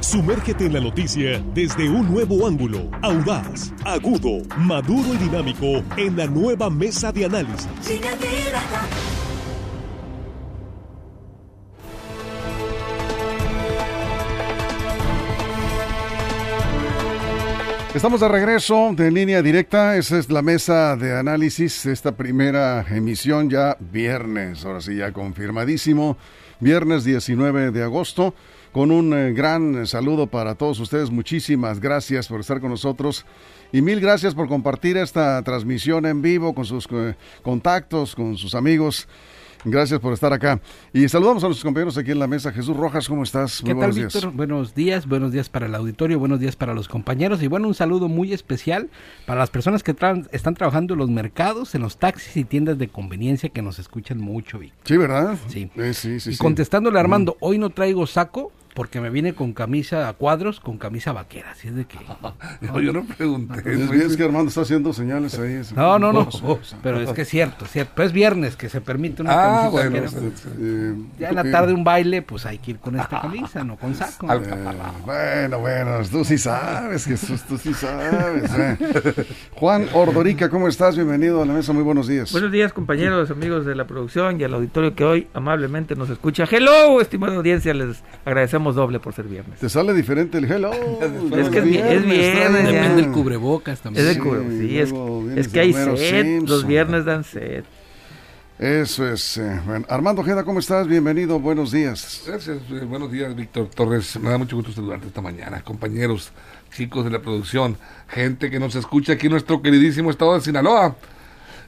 Sumérgete en la noticia desde un nuevo ángulo, audaz, agudo, maduro y dinámico en la nueva mesa de análisis. Estamos de regreso de línea directa. Esa es la mesa de análisis esta primera emisión ya viernes. Ahora sí, ya confirmadísimo. Viernes 19 de agosto. Con un eh, gran saludo para todos ustedes. Muchísimas gracias por estar con nosotros. Y mil gracias por compartir esta transmisión en vivo con sus eh, contactos, con sus amigos. Gracias por estar acá. Y saludamos a nuestros compañeros aquí en la mesa. Jesús Rojas, ¿cómo estás? ¿Qué tal, Víctor? Buenos días, buenos días para el auditorio, buenos días para los compañeros y bueno, un saludo muy especial para las personas que están trabajando en los mercados, en los taxis y tiendas de conveniencia que nos escuchan mucho, Víctor. Sí, ¿verdad? Sí. Eh, sí, sí y contestándole a Armando, hoy no traigo saco, porque me viene con camisa a cuadros, con camisa vaquera, así es de que... no, yo no pregunté. Es, que Armando está haciendo señales ahí. No, no, no, pero es que es cierto, cierto. Pues es viernes que se permite una ah, camisa bueno, vaquera. Eh, ya en la tarde un baile, pues hay que ir con esta camisa, no con saco. Eh, bueno, bueno, tú sí sabes, Jesús, tú sí sabes. Eh. Juan Ordorica, ¿cómo estás? Bienvenido a la mesa, muy buenos días. Buenos días, compañeros, amigos de la producción y al auditorio que hoy amablemente nos escucha. Hello, estimada audiencia, les agradecemos doble por ser viernes. Te sale diferente el hello. es que es, viernes. Depende del cubrebocas también. Es, sí, es, que hay sed. Los viernes dan sed. Eso es. Eh, Armando Ojeda, ¿cómo estás? Bienvenido, buenos días. Gracias, eh, buenos días, Víctor Torres. Me da mucho gusto saludarte esta mañana. Compañeros, chicos de la producción, gente que nos escucha aquí en nuestro queridísimo estado de Sinaloa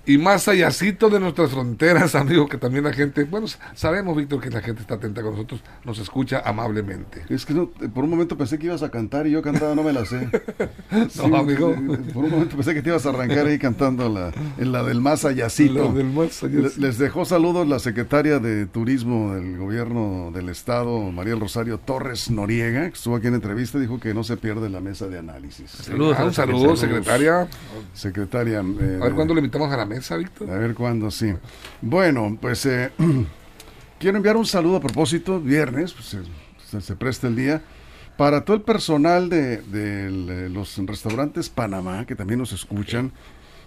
y más allácito de nuestras fronteras, amigo, que también la gente, bueno, sabemos, Víctor, que la gente está atenta con nosotros, nos escucha amablemente. Es que no, por un momento pensé que ibas a cantar y yo cantaba, no me la sé. no, amigo. Por un momento pensé que te ibas a arrancar ahí cantando la, en la del más allácito. del más Les dejó saludos la secretaria de Turismo del Gobierno del Estado, María Rosario Torres Noriega, que estuvo aquí en entrevista, dijo que no se pierde la mesa de análisis. Saludos, ah, saludos, secretaria. Secretaria. Eh, a ver cuándo le invitamos a la a ver cuándo, sí. Bueno, pues eh, quiero enviar un saludo a propósito, viernes, pues, se, presta el día, para todo el personal de, los restaurantes Panamá, que también nos escuchan,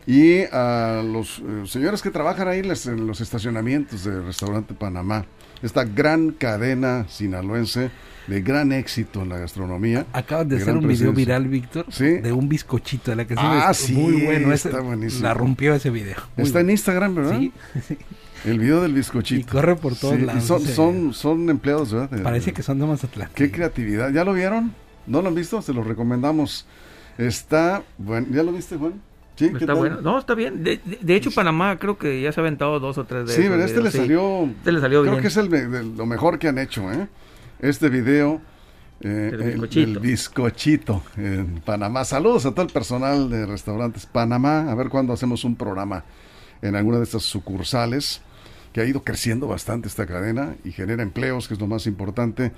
y a los eh, señores que trabajan ahí en los estacionamientos del restaurante Panamá, esta gran cadena sinaloense de gran éxito en la gastronomía. Acabas de, hacer un video viral, Víctor, de un bizcochito de la que ah, sí, muy bueno. Está buenísimo. La rompió ese video. está en Instagram, ¿verdad? Sí. El video del bizcochito. Y corre por todos lados. son, son, son empleados, ¿verdad? Parece que son de Mazatlán. Qué creatividad. ¿Ya lo vieron? ¿No lo han visto? Se lo recomendamos. Está, bueno, ¿ya lo viste, Juan? Sí, está bueno. No, está bien. De, hecho, Panamá creo que ya se ha aventado dos o tres de Sí, pero este le salió. Este le salió creo que es el, lo mejor que han hecho, ¿eh? este video eh, el, bizcochito. en Panamá. Saludos a todo el personal de restaurantes Panamá. A ver cuándo hacemos un programa en alguna de estas sucursales que ha ido creciendo bastante esta cadena y genera empleos, que es lo más importante.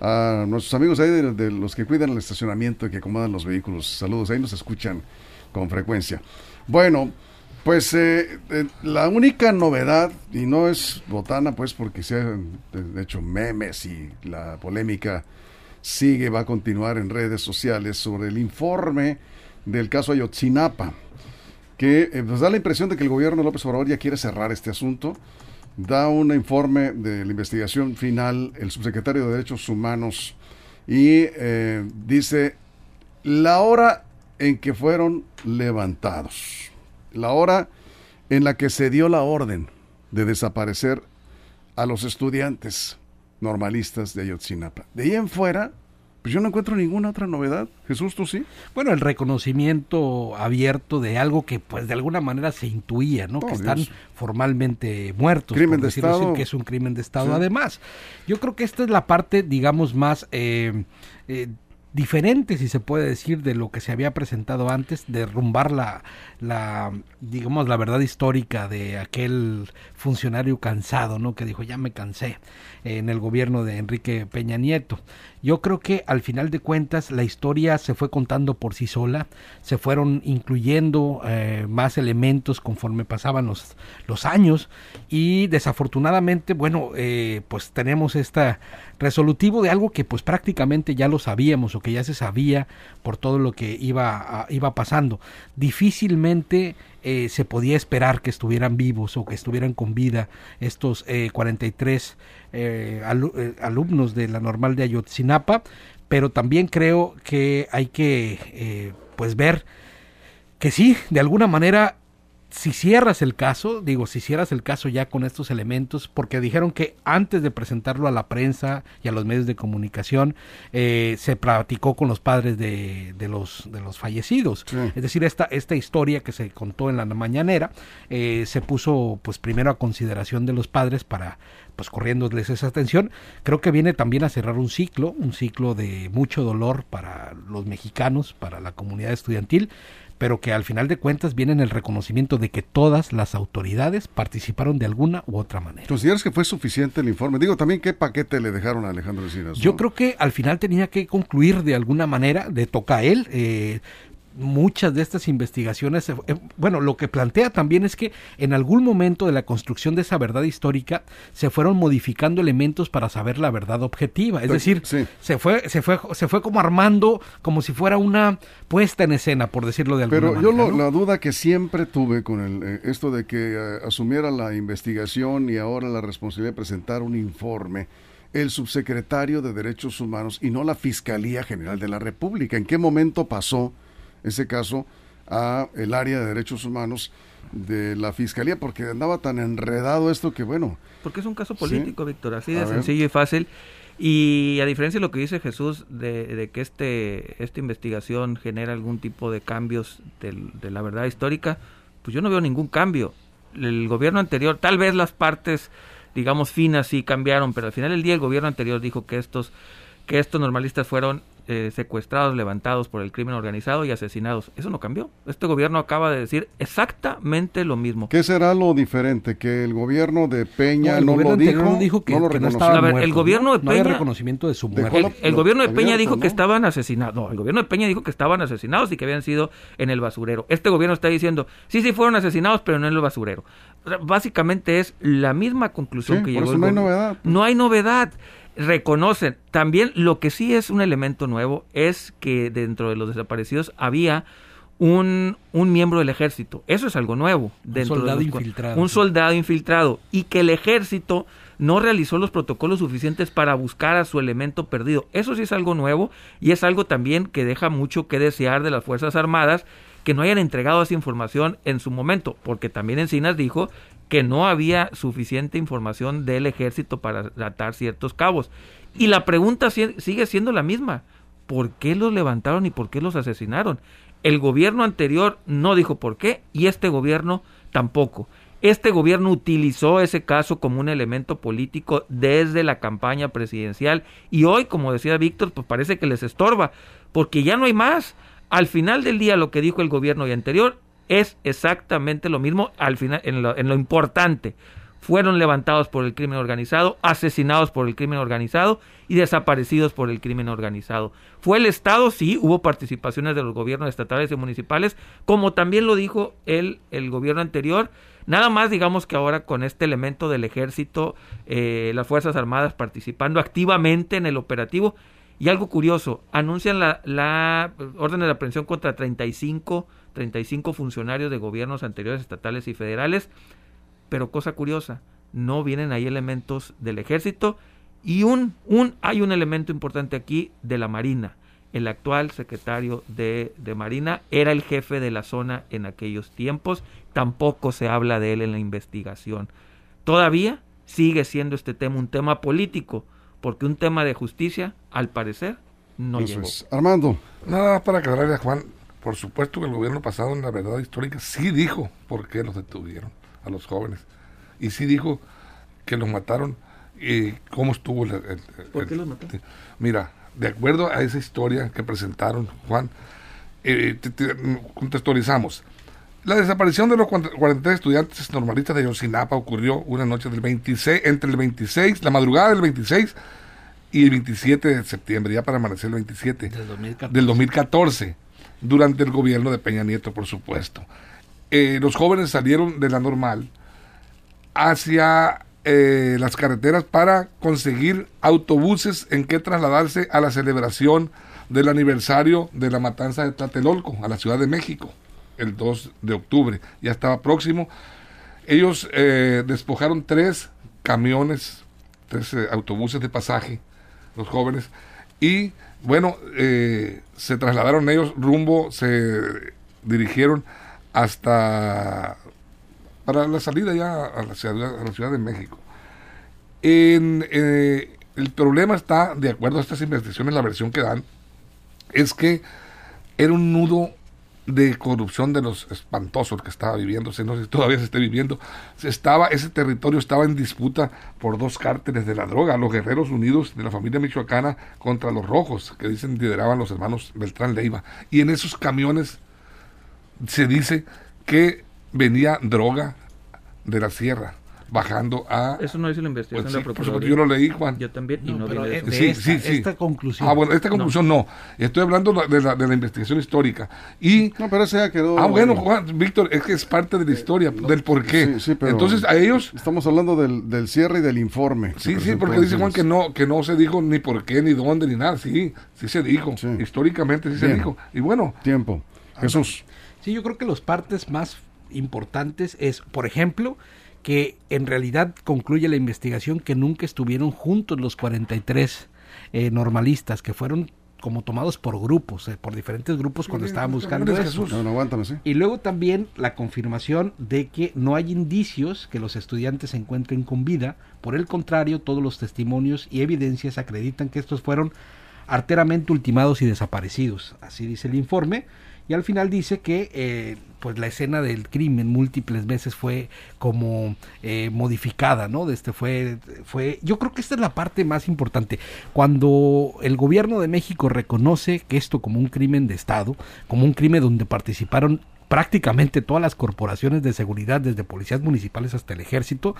A nuestros amigos ahí de, los que cuidan el estacionamiento y que acomodan los vehículos. Saludos, ahí nos escuchan con frecuencia. Bueno, pues eh, eh, la única novedad, y no es botana, pues porque se han hecho memes y la polémica sigue, va a continuar en redes sociales sobre el informe del caso Ayotzinapa, que eh, nos da la impresión de que el gobierno de López Obrador ya quiere cerrar este asunto. Da un informe de la investigación final el subsecretario de Derechos Humanos y dice la hora en que fueron levantados la hora en la que se dio la orden de desaparecer a los estudiantes normalistas de Ayotzinapa. De ahí en fuera, pues yo no encuentro ninguna otra novedad. Jesús, ¿tú sí? Bueno, el reconocimiento abierto de algo que pues de alguna manera se intuía, ¿no? que están formalmente muertos. Crimen de Estado. que es un crimen de Estado. Además, yo creo que esta es la parte, digamos, más... Eh, eh, diferente, si se puede decir, de lo que se había presentado antes, derrumbar la, la, digamos, la verdad histórica de aquel funcionario cansado, ¿no? Que dijo, ya me cansé en el gobierno de Enrique Peña Nieto. Yo creo que al final de cuentas la historia se fue contando por sí sola, se fueron incluyendo eh, más elementos conforme pasaban los, los años y desafortunadamente, bueno, eh, pues tenemos esta resolutivo de algo que pues prácticamente ya lo sabíamos o que ya se sabía por todo lo que iba, iba pasando. Difícilmente eh, se podía esperar que estuvieran vivos o que estuvieran con vida estos 43 eh, eh, alumnos de la normal de Ayotzinapa, pero también creo que hay que pues ver que sí, de alguna manera si cierras el caso, digo, si cierras el caso ya con estos elementos, porque dijeron que antes de presentarlo a la prensa y a los medios de comunicación, eh, se platicó con los padres de, de los, de los fallecidos. Es decir, esta, esta historia que se contó en la mañanera eh, se puso pues primero a consideración de los padres para pues corriéndoles esa atención, creo que viene también a cerrar un ciclo, un ciclo de mucho dolor para los mexicanos, para la comunidad estudiantil, pero que al final de cuentas viene en el reconocimiento de que todas las autoridades participaron de alguna u otra manera. ¿Consideras que fue suficiente el informe? Digo, también qué paquete le dejaron a Alejandro Encinas. Yo creo que al final tenía que concluir de alguna manera, de toca él, eh, muchas de estas investigaciones, eh, bueno, lo que plantea también es que en algún momento de la construcción de esa verdad histórica se fueron modificando elementos para saber la verdad objetiva, es decir, se fue se fue se fue como armando como si fuera una puesta en escena, por decirlo de alguna Pero manera. Pero yo la duda que siempre tuve con el, eh, esto de que eh, asumiera la investigación y ahora la responsabilidad de presentar un informe el subsecretario de Derechos Humanos y no la Fiscalía General de la República. ¿En qué momento pasó ese caso a el área de derechos humanos de la fiscalía porque andaba tan enredado esto que bueno porque es un caso político Víctor así de sencillo y fácil. Y a diferencia de lo que dice Jesús de, que este esta investigación genera algún tipo de cambios de, la verdad histórica pues yo no veo ningún cambio. El gobierno anterior tal vez las partes digamos finas sí cambiaron pero al final del día el gobierno anterior dijo que estos que estos normalistas fueron eh, secuestrados, levantados por el crimen organizado y asesinados. Eso no cambió. Este gobierno acaba de decir exactamente lo mismo. ¿Qué será lo diferente? Que el gobierno de Peña no, lo dijo, que, no, el gobierno de Peña reconocimiento de su muerte. El, gobierno de Peña dijo que estaban asesinados. No, el gobierno de Peña dijo que estaban asesinados y que habían sido en el basurero. Este gobierno está diciendo, sí, sí fueron asesinados, pero no en el basurero. básicamente es la misma conclusión que llegó. no hay novedad. No hay novedad reconocen. También lo que sí es un elemento nuevo es que dentro de los desaparecidos había un, un miembro del ejército. Eso es algo nuevo. Dentro un soldado infiltrado. Un soldado infiltrado. Y que el ejército no realizó los protocolos suficientes para buscar a su elemento perdido. Eso sí es algo nuevo y es algo también que deja mucho que desear de las Fuerzas Armadas que no hayan entregado esa información en su momento, porque también Encinas dijo que no había suficiente información del ejército para atar ciertos cabos. Y la pregunta sigue siendo la misma. ¿Por qué los levantaron y por qué los asesinaron? El gobierno anterior no dijo por qué y este gobierno tampoco. Este gobierno utilizó ese caso como un elemento político desde la campaña presidencial y hoy, como decía Víctor, pues parece que les estorba, porque ya no hay más. Al final del día lo que dijo el gobierno anterior es exactamente lo mismo al final, en lo, en lo importante. Fueron levantados por el crimen organizado, asesinados por el crimen organizado y desaparecidos por el crimen organizado. Fue el Estado, sí, hubo participaciones de los gobiernos estatales y municipales, como también lo dijo el, el gobierno anterior, Nada más digamos que ahora con este elemento del ejército, eh, las Fuerzas Armadas participando activamente en el operativo. Y algo curioso, anuncian la, la orden de aprehensión contra 35 35 funcionarios de gobiernos anteriores estatales y federales, pero cosa curiosa, no vienen ahí elementos del ejército y un, un hay un elemento importante aquí de la Marina. El actual secretario de, de Marina era el jefe de la zona en aquellos tiempos, tampoco se habla de él en la investigación. Todavía sigue siendo este tema un tema político, porque un tema de justicia, al parecer, no llegó. Armando. Nada para aclararle a Juan, por supuesto que el gobierno pasado en la verdad histórica sí dijo por qué los detuvieron a los jóvenes. Y sí dijo que los mataron eh, cómo estuvo el, ¿Por qué los mató? Mira, de acuerdo a esa historia que presentaron, Juan, eh, contextualizamos. La desaparición de los 43 estudiantes normalistas de Yosinapa ocurrió una noche del 26, entre el 26, la madrugada del 26 y el 27 de septiembre, ya para amanecer el 27 del 2014, durante el gobierno de Peña Nieto, por supuesto. Eh, los jóvenes salieron de la normal hacia eh, las carreteras para conseguir autobuses en que trasladarse a la celebración del aniversario de la matanza de Tlatelolco, a la Ciudad de México, el 2 de octubre. Ya estaba próximo. Ellos eh, despojaron tres camiones, tres autobuses de pasaje los jóvenes, y bueno, eh, se trasladaron ellos rumbo, se dirigieron hasta para la salida ya a la ciudad, a la ciudad de México. En, eh, el problema está, de acuerdo a estas investigaciones, la versión que dan, es que era un nudo de corrupción de los espantosos que estaba viviendo, no sé si todavía se esté viviendo, estaba, ese territorio estaba en disputa por dos cárteles de la droga, los guerreros unidos de la familia michoacana contra los rojos, que dicen lideraban los hermanos Beltrán Leiva. Y en esos camiones se dice que venía droga de la sierra bajando a... Eso no dice la investigación pues de la Procuraduría. Yo lo leí, Juan. Yo también, y no, pero vi de eso. Sí, esta, sí, sí. esta conclusión. Ah, bueno, esta conclusión no. Estoy hablando de la, de la investigación histórica. Y... No, pero ese ya quedó... Ah, bueno, Juan, Víctor, es que es parte de la historia, del por qué. Sí, sí, pero Entonces, a ellos... Estamos hablando del, del cierre y del informe. Sí, sí, presentó porque dice Juan que no, que no se dijo ni por qué, ni dónde, ni nada. Sí, sí se dijo. Sí. Históricamente sí se dijo. Y bueno, Tiempo. Jesús. Sí, yo creo que los partes más importantes es, por ejemplo, que en realidad concluye la investigación que nunca estuvieron juntos los 43 eh, normalistas, que fueron como tomados por grupos, eh, por diferentes grupos cuando estaban buscando eso. Jesús. No, no, aguántame, sí. Y luego también la confirmación de que no hay indicios que los estudiantes se encuentren con vida. Por el contrario, todos los testimonios y evidencias acreditan que estos fueron arteramente ultimados y desaparecidos. Así dice el informe. Y al final dice que eh, pues la escena del crimen múltiples veces fue como eh, modificada, ¿no? Este fue, fue, yo creo que esta es la parte más importante. Cuando el gobierno de México reconoce que esto como un crimen de Estado, como un crimen donde participaron prácticamente todas las corporaciones de seguridad, desde policías municipales hasta el ejército,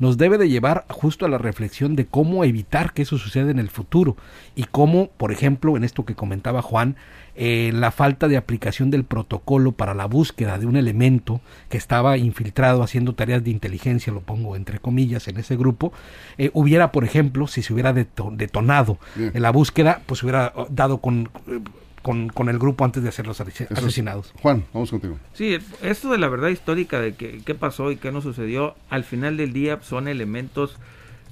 nos debe de llevar justo a la reflexión de cómo evitar que eso suceda en el futuro. Y cómo, por ejemplo, en esto que comentaba Juan, eh, la falta de aplicación del protocolo para la búsqueda de un elemento que estaba infiltrado haciendo tareas de inteligencia, lo pongo entre comillas, en ese grupo, eh, hubiera, por ejemplo, si se hubiera deto- detonado en la búsqueda, pues hubiera oh, dado con, eh, con, con el grupo antes de ser los ase- Eso es- asesinados. Juan, vamos contigo. Sí, esto de la verdad histórica de que, qué pasó y qué no sucedió, al final del día son elementos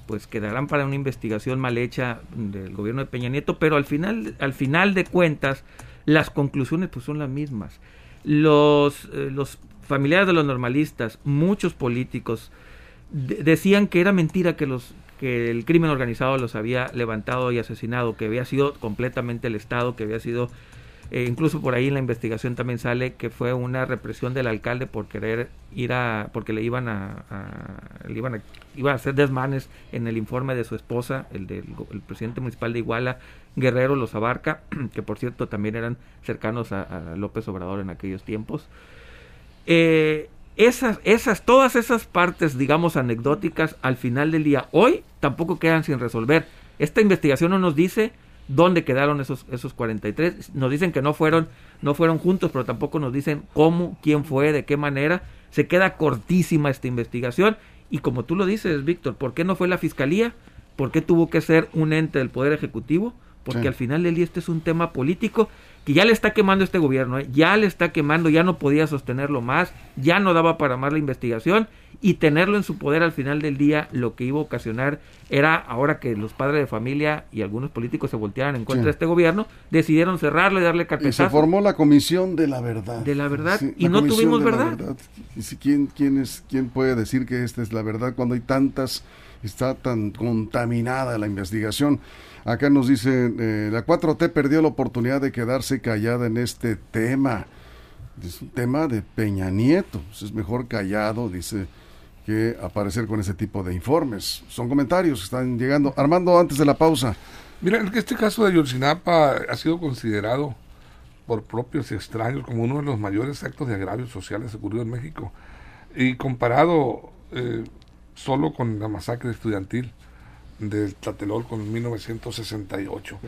pues que darán para una investigación mal hecha del gobierno de Peña Nieto, pero al final, al final de cuentas, las conclusiones pues son las mismas. Los, eh, los familiares de los normalistas, muchos políticos, de- decían que era mentira que los que el crimen organizado los había levantado y asesinado, que había sido completamente el Estado, que había sido eh, incluso por ahí en la investigación también sale que fue una represión del alcalde por querer ir a porque le iban a, le iban a iban a hacer desmanes en el informe de su esposa el del presidente municipal de Iguala Guerrero los abarca que por cierto también eran cercanos a, a López Obrador en aquellos tiempos. Eh, esas, esas, todas esas partes, digamos, anecdóticas, al final del día, hoy tampoco quedan sin resolver. Esta investigación no nos dice dónde quedaron esos, esos 43. Nos dicen que no fueron, no fueron juntos, pero tampoco nos dicen cómo, quién fue, de qué manera. Se queda cortísima esta investigación. Y como tú lo dices, Víctor, ¿por qué no fue la fiscalía? ¿Por qué tuvo que ser un ente del Poder Ejecutivo? Porque Sí. al final del día este es un tema político que ya le está quemando este gobierno, ¿eh? ya le está quemando, ya no podía sostenerlo más, ya no daba para más la investigación y tenerlo en su poder al final del día lo que iba a ocasionar era ahora que los padres de familia y algunos políticos se voltearan en contra Sí. de este gobierno, decidieron cerrarlo y darle Y se carpetazo. formó la comisión de la verdad. De la verdad, y la no tuvimos la verdad. Y si, ¿quién, quién, es, ¿Quién puede decir que esta es la verdad cuando hay tantas, está tan contaminada la investigación? Acá nos dice, eh, la 4T perdió la oportunidad de quedarse callada en este tema. Es un tema de Peña Nieto. pues Es mejor callado, dice que aparecer con ese tipo de informes. Son comentarios que están llegando. Armando, antes de la pausa. Mira, este caso de Ayotzinapa ha sido considerado por propios y extraños como uno de los mayores actos de agravios sociales ocurridos en México. Y comparado eh, solo con la masacre estudiantil del Tlatelolco en 1968.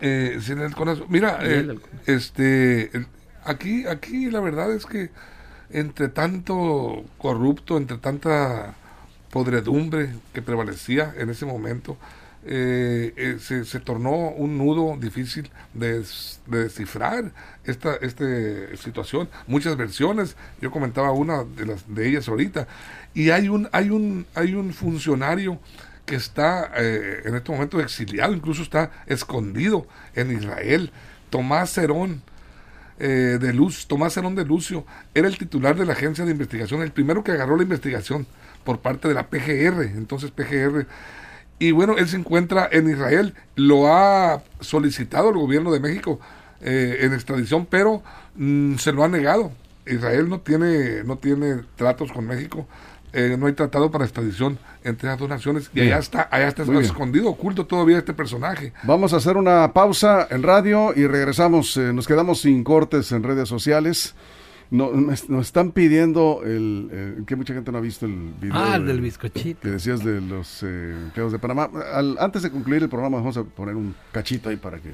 Eh, mira, eh, este, aquí, aquí la verdad es que entre tanto corrupto, entre tanta podredumbre que prevalecía en ese momento, eh, eh, se, se, tornó un nudo difícil de, descifrar esta, esta situación. Muchas versiones, yo comentaba una de, las, de ellas ahorita, y hay un, hay un, hay un funcionario que está eh, en este momento exiliado, incluso está escondido en Israel, Tomás Cerón. de Luz, Tomás Cerón de Lucio, era el titular de la agencia de investigación, el primero que agarró la investigación por parte de la PGR, entonces PGR y bueno, él se encuentra en Israel, lo ha solicitado el gobierno de México eh, en extradición, pero mm, se lo ha negado. Israel no tiene, no tiene tratos con México, eh, no hay tratado para extradición entre las dos naciones y allá está, allá está escondido, oculto todavía este personaje. Vamos a hacer una pausa en radio y regresamos. Eh, nos quedamos sin cortes en redes sociales. No, nos están pidiendo el, que mucha gente no ha visto el video. Ah, del bizcochito. Que decías de los eh, empleados de Panamá. antes de concluir el programa vamos a poner un cachito ahí para que,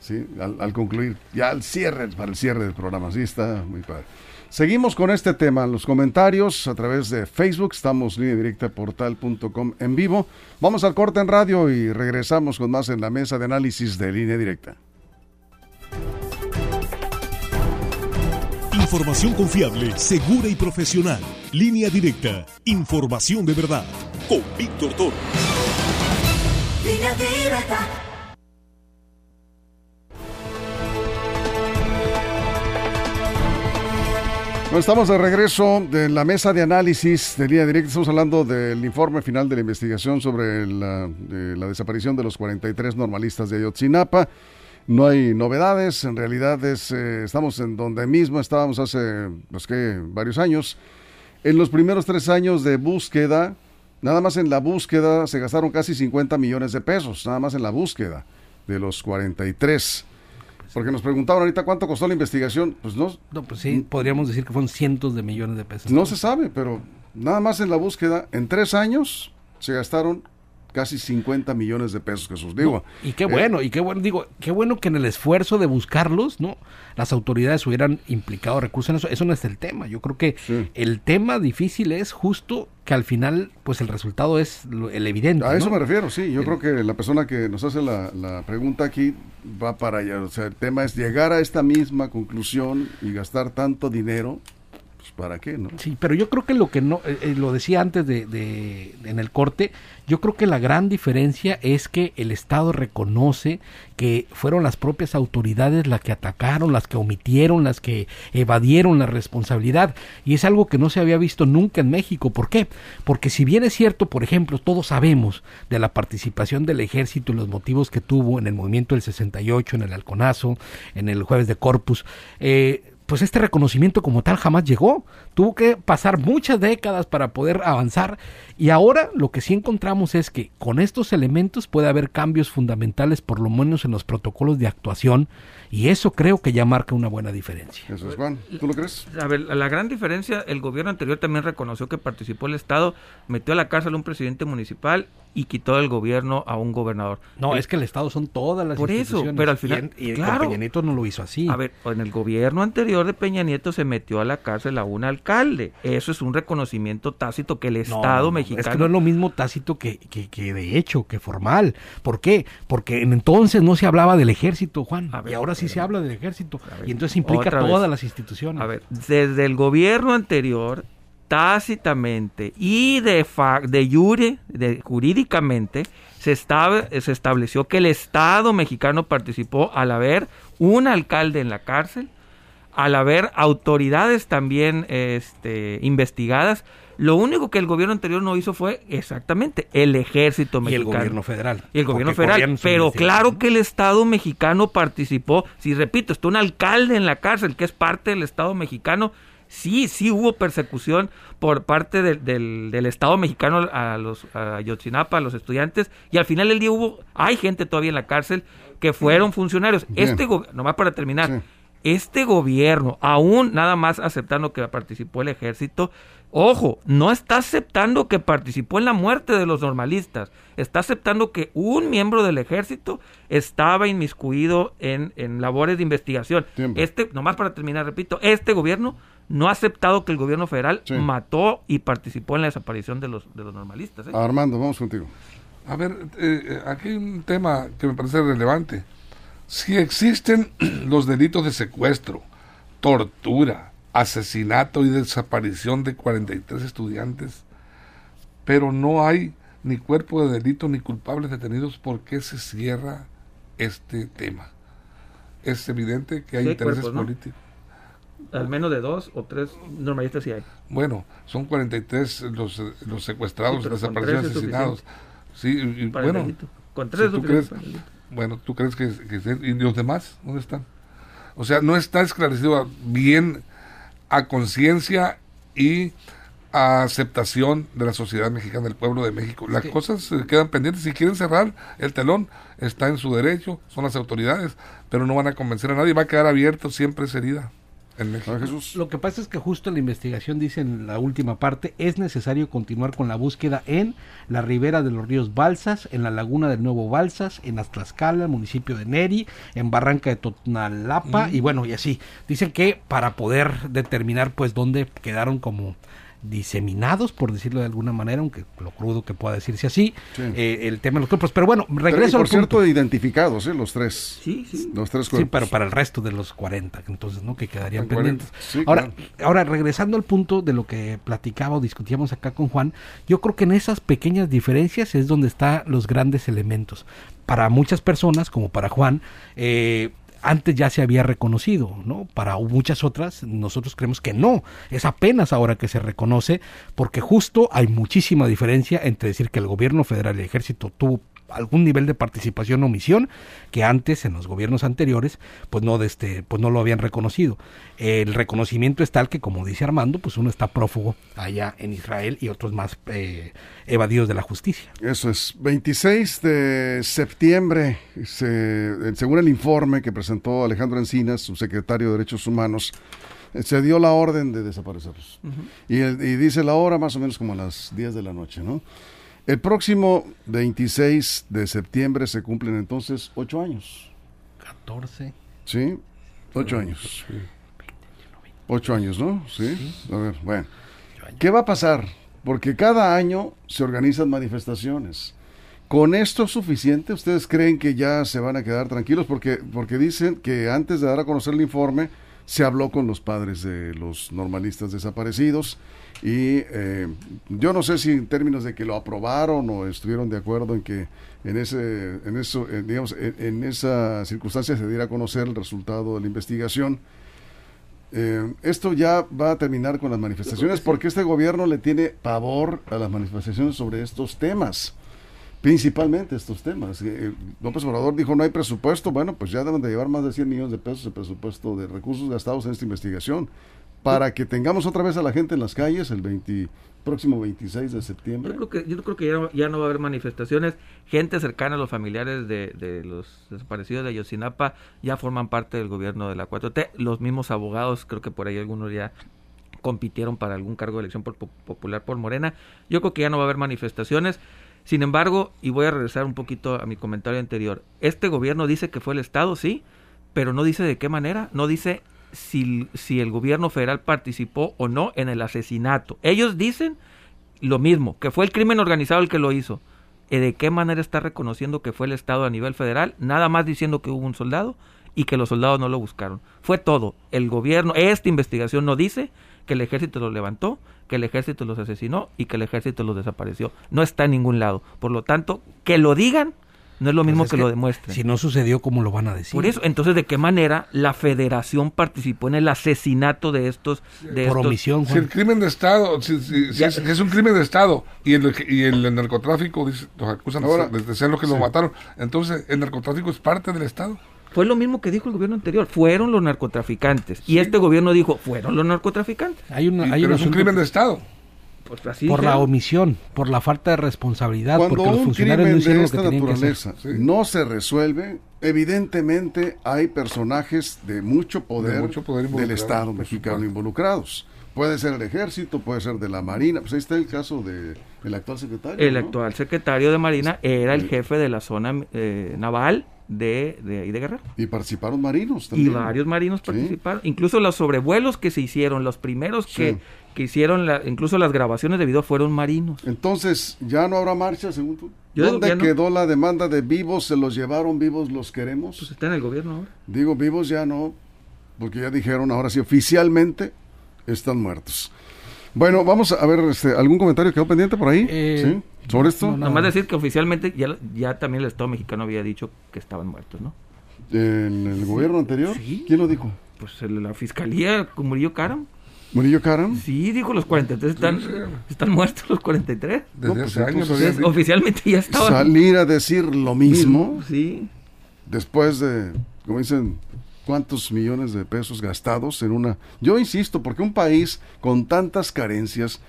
sí, al, concluir, ya al cierre, para el cierre del programa, sí, está muy padre. Seguimos con este tema, los comentarios a través de Facebook, estamos línea directa portal.com en vivo. Vamos al corte en radio y regresamos con más en la mesa de análisis de línea directa. Información confiable, segura y profesional. Línea directa. Información de verdad. Con Víctor Toro. Línea directa. Estamos de regreso de la mesa de análisis de línea directa. Estamos hablando del informe final de la investigación sobre la, desaparición de los 43 normalistas de Ayotzinapa no hay novedades, en realidad es, eh, estamos en donde mismo estábamos hace pues, que varios años. En los primeros tres años de búsqueda, nada más en la búsqueda se gastaron casi 50 millones de pesos, nada más en la búsqueda de los 43. Porque nos preguntaban ahorita cuánto costó la investigación. Pues no. No, pues sí, podríamos decir que fueron cientos de millones de pesos. No se sabe, pero nada más en la búsqueda, en tres años se gastaron casi 50 millones de pesos, Jesús. Digo. y qué bueno, y qué bueno, digo, qué bueno que en el esfuerzo de buscarlos, ¿no? Las autoridades hubieran implicado recursos en eso. Eso no es el tema. Yo creo que el tema difícil es justo que al final, pues el resultado es el evidente. A eso me refiero, sí. Yo creo que la persona que nos hace la, la pregunta aquí va para allá. O sea, el tema es llegar a esta misma conclusión y gastar tanto dinero ¿para qué? Sí, pero yo creo que lo que no, eh, eh, lo decía antes de, de, en el corte, yo creo que la gran diferencia es que el Estado reconoce que fueron las propias autoridades las que atacaron, las que omitieron, las que evadieron la responsabilidad, y es algo que no se había visto nunca en México. ¿Por qué? Porque si bien es cierto, por ejemplo, todos sabemos de la participación del ejército y los motivos que tuvo en el movimiento del 68, en el Halconazo, en el jueves de Corpus, eh, pues este reconocimiento como tal jamás llegó. Tuvo que pasar muchas décadas para poder avanzar y ahora lo que sí encontramos es que con estos elementos puede haber cambios fundamentales por lo menos en los protocolos de actuación y eso creo que ya marca una buena diferencia. Eso es Juan, ¿tú lo crees? A ver, la gran diferencia, el gobierno anterior también reconoció que participó el Estado, metió a la cárcel a un presidente municipal y quitó del gobierno a un gobernador. No, es que el Estado son todas las Por eso, pero al final... Y, Peña Nieto no lo hizo así. A ver, en el gobierno anterior de Peña Nieto se metió a la cárcel a un alcalde. Eso es un reconocimiento tácito que el Estado mexicano... Es que no es lo mismo tácito que, que, que, de hecho, que formal. ¿Por qué? Porque en entonces no se hablaba del ejército, Juan. y ahora sí se habla del ejército. y entonces implica todas las instituciones. A ver, desde el gobierno anterior tácitamente y de, de jure, de, jurídicamente, se, se estableció que el Estado mexicano participó al haber un alcalde en la cárcel, al haber autoridades también este, investigadas. Lo único que el gobierno anterior no hizo fue exactamente el ejército mexicano. Y el gobierno federal. Y el gobierno federal. Pero claro que el Estado mexicano participó. Si repito, está un alcalde en la cárcel que es parte del Estado mexicano sí, sí hubo persecución por parte del, del, Estado mexicano a los a Yotzinapa, a los estudiantes, y al final del día hubo, hay gente todavía en la cárcel que fueron funcionarios. Este nomás para terminar, este gobierno, aún nada más aceptando que participó el ejército, Ojo, no está aceptando que participó en la muerte de los normalistas, está aceptando que un miembro del ejército estaba inmiscuido en, en labores de investigación. Este, nomás para terminar, repito, este gobierno no ha aceptado que el gobierno federal mató y participó en la desaparición de los, de los normalistas. ¿eh? Armando, vamos contigo. A ver, eh, eh, aquí hay un tema que me parece relevante. Si existen los delitos de secuestro, tortura, asesinato y desaparición de 43 estudiantes, pero no hay ni cuerpo de delito ni culpables detenidos, ¿por qué se cierra este tema? Es evidente que hay intereses políticos. Al menos de dos o tres normalistas sí hay. Bueno, son 43 los, los secuestrados, desaparecidos, asesinados. Sí, y, bueno, con tres tú crees, bueno, ¿tú crees que, ¿Y los demás? ¿Dónde están? O sea, no está esclarecido bien a conciencia y a aceptación de la sociedad mexicana, del pueblo de México. Las cosas quedan pendientes. Si quieren cerrar el telón, está en su derecho, son las autoridades, pero no van a convencer a nadie. Va a quedar abierto siempre esa herida. Lo que pasa es que justo la investigación dice en la última parte, es necesario continuar con la búsqueda en la ribera de los ríos Balsas, en la laguna del Nuevo Balsas, en Aztlaxcala, municipio de Neri, en Barranca de Totnalapa, y bueno, y así. Dicen que para poder determinar pues dónde quedaron como diseminados, por decirlo de alguna manera, aunque lo crudo que pueda decirse así, eh, el tema de los cuerpos. Pero bueno, regreso por cierto, identificados, ¿eh? Los tres. Sí, sí. Los tres cuerpos. Sí, pero para el resto de los 40, entonces, ¿no? Que quedarían pendientes. ahora, ahora, regresando al punto de lo que platicaba o discutíamos acá con Juan, yo creo que en esas pequeñas diferencias es donde están los grandes elementos. Para muchas personas, como para Juan, eh, antes ya se había reconocido, ¿no? Para muchas otras nosotros creemos que no, es apenas ahora que se reconoce porque justo hay muchísima diferencia entre decir que el gobierno federal y el ejército tuvo algún nivel de participación o omisión que antes en los gobiernos anteriores pues no de este pues no lo habían reconocido el reconocimiento es tal que como dice Armando pues uno está prófugo allá en Israel y otros más eh, evadidos de la justicia eso es 26 de septiembre se, según el informe que presentó Alejandro Encinas subsecretario de Derechos Humanos se dio la orden de desaparecerlos. y, y, dice la hora más o menos como a las 10 de la noche, ¿no? El próximo 26 de septiembre se cumplen entonces ocho años. 14. Sí, ocho años. Ocho años, ¿no? Sí. A ver, bueno. ¿Qué va a pasar? Porque cada año se organizan manifestaciones. ¿Con esto es suficiente? ¿Ustedes creen que ya se van a quedar tranquilos? Porque, porque dicen que antes de dar a conocer el informe, se habló con los padres de los normalistas desaparecidos y eh, yo no sé si en términos de que lo aprobaron o estuvieron de acuerdo en que en ese en eso digamos en, esa circunstancia se diera a conocer el resultado de la investigación eh, esto ya va a terminar con las manifestaciones porque este gobierno le tiene pavor a las manifestaciones sobre estos temas principalmente estos temas. López Obrador dijo no hay presupuesto, bueno, pues ya deben de llevar más de 100 millones de pesos de presupuesto de recursos gastados en esta investigación para que tengamos otra vez a la gente en las calles el 20, próximo 26 de septiembre. Yo creo que, yo creo que ya, no, va a haber manifestaciones. Gente cercana a los familiares de, los desaparecidos de Ayotzinapa ya forman parte del gobierno de la 4T. Los mismos abogados, creo que por ahí algunos ya compitieron para algún cargo de elección popular por Morena. Yo creo que ya no va a haber manifestaciones. Sin embargo, y voy a regresar un poquito a mi comentario anterior, este gobierno dice que fue el Estado, sí, pero no dice de qué manera, no dice si, si el gobierno federal participó o no en el asesinato. Ellos dicen lo mismo, que fue el crimen organizado el que lo hizo. ¿De qué manera está reconociendo que fue el Estado a nivel federal? Nada más diciendo que hubo un soldado y que los soldados no lo buscaron. Fue todo. El gobierno, esta investigación no dice que el ejército los levantó, que el ejército los asesinó y que el ejército los desapareció. No está en ningún lado. Por lo tanto, que lo digan no es lo mismo pues que, lo demuestren. Si no sucedió, ¿cómo lo van a decir? Por eso, entonces, ¿de qué manera la federación participó en el asesinato de estos... De Por omisión, Si el crimen de Estado, si, es, un crimen de Estado y el, y el narcotráfico, dice, los acusan de ser los que lo mataron, entonces, ¿el narcotráfico es parte del Estado? Fue lo mismo que dijo el gobierno anterior, fueron los narcotraficantes. Y este gobierno dijo, fueron los narcotraficantes. Hay, una, hay un crimen de Estado. Pues por la omisión, por la falta de responsabilidad, Cuando porque los funcionarios no hicieron de naturaleza no se resuelve, evidentemente hay personajes de mucho poder, del Estado mexicano involucrados. Puede ser el ejército, puede ser de la marina. Pues ahí está el caso de el actual secretario. El actual secretario de marina era el jefe de la zona eh, naval de, de, de Guerrero. Y participaron marinos también. Y varios marinos participaron. Incluso los sobrevuelos que se hicieron, los primeros que, que hicieron, la, incluso las grabaciones de video fueron marinos. Entonces, ¿ya no habrá marcha según tú? ¿Dónde quedó la demanda de vivos? ¿Se los llevaron vivos los queremos? Pues está en el gobierno ahora. Digo, vivos ya no, porque ya dijeron ahora sí oficialmente están muertos. Bueno, vamos a ver, este, ¿algún comentario quedó pendiente por ahí? Eh, ¿Sí? ¿Sobre esto? No, Nada más decir que oficialmente ya, ya también el Estado mexicano había dicho que estaban muertos, ¿no? ¿En el gobierno anterior? ¿Quién lo dijo? Pues la fiscalía, con Murillo Caram. ¿Murillo Caram? Sí, dijo los 43 están, están muertos los 43. Desde pues años. oficialmente ya estaban. Salir a decir lo mismo. Sí. Después de, como dicen, cuántos millones de pesos gastados en una... Yo insisto, porque un país con tantas carencias,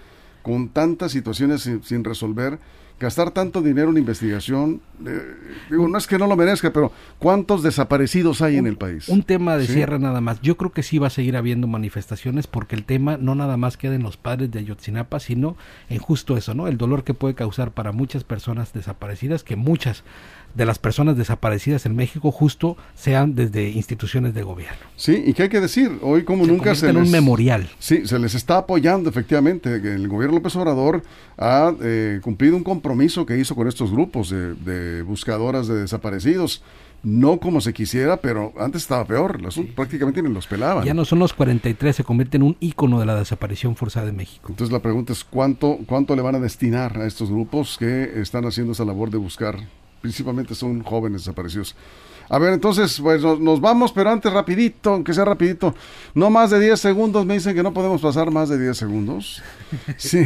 con tantas situaciones sin, resolver, gastar tanto dinero en investigación, eh, digo, no es que no lo merezca, pero ¿cuántos desaparecidos hay en el país? Un tema de cierre nada más. Yo creo que sí va a seguir habiendo manifestaciones porque el tema no nada más queda en los padres de Ayotzinapa, sino en justo eso, ¿no? El dolor que puede causar para muchas personas desaparecidas, que muchas de las personas desaparecidas en México justo sean desde instituciones de gobierno. Sí, y qué hay que decir, hoy como nunca se en un memorial. Sí, se les está apoyando efectivamente. El gobierno López Obrador ha eh, cumplido un compromiso que hizo con estos grupos de, buscadoras de desaparecidos. No como se quisiera, pero antes estaba peor, prácticamente ni los pelaban. Ya no son los 43, se convierte en un ícono de la desaparición forzada de México. Entonces la pregunta es cuánto, cuánto le van a destinar a estos grupos que están haciendo esa labor de buscar principalmente son jóvenes desaparecidos. A ver, entonces, pues nos, vamos, pero antes rapidito, aunque sea rapidito, no más de 10 segundos, me dicen que no podemos pasar más de 10 segundos. Sí,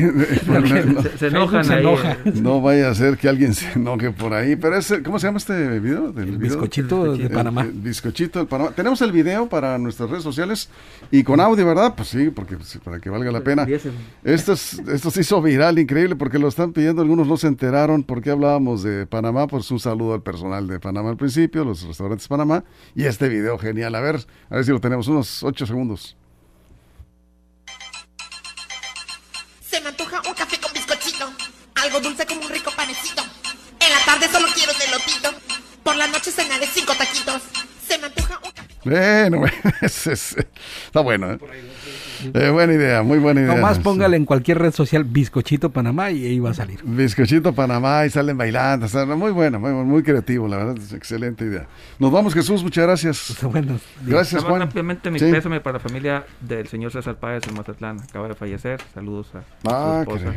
se, enojan se enoja. No vaya a ser que alguien se enoje por ahí, pero es, ¿cómo se llama este video? Del el bizcochito de Panamá. El, bizcochito del Panamá. Tenemos el video para nuestras redes sociales y con audio, ¿verdad? Pues sí, porque pues, para que valga la pena. Esto, esto se hizo viral, increíble, porque lo están pidiendo, algunos no se enteraron porque hablábamos de Panamá, pues un saludo al personal de Panamá al principio, los Restaurantes Panamá. Y este video genial. A ver, a ver si lo tenemos. Unos 8 segundos. Se me antoja un café con bizcochito. Algo dulce como un rico panecito. En la tarde solo quiero un elotito. Por la noche cenaré cinco taquitos. Se me antoja un café. Bueno, está bueno, ¿eh? Eh, buena idea, muy buena idea. Nomás póngale en cualquier red social Bizcochito Panamá y ahí va a salir. Bizcochito Panamá y salen bailando. muy bueno, muy, muy creativo, la verdad, es excelente idea. Nos vamos, Jesús, muchas gracias. Pues, gracias, Juan. Rápidamente mi pésame para la familia del señor César Páez en Mazatlán. Acaba de fallecer. Saludos a ah, su esposa.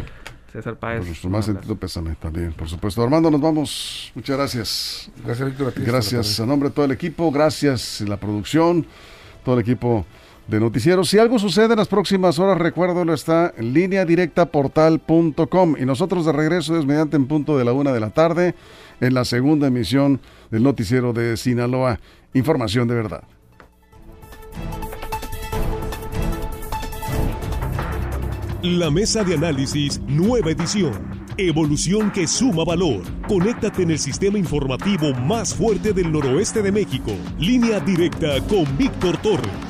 César Páez. Por nuestro más sentido pésame también, por supuesto. Armando, nos vamos. Muchas gracias. Gracias, Víctor. Gracias a nombre de todo el equipo, gracias la producción, todo el equipo de noticieros. Si algo sucede en las próximas horas, recuérdalo, está en línea directa portal.com. Y nosotros de regreso es mediante en punto de la una de la tarde en la segunda emisión del noticiero de Sinaloa. Información de verdad. La mesa de análisis, nueva edición. Evolución que suma valor. Conéctate en el sistema informativo más fuerte del noroeste de México. Línea directa con Víctor Torres.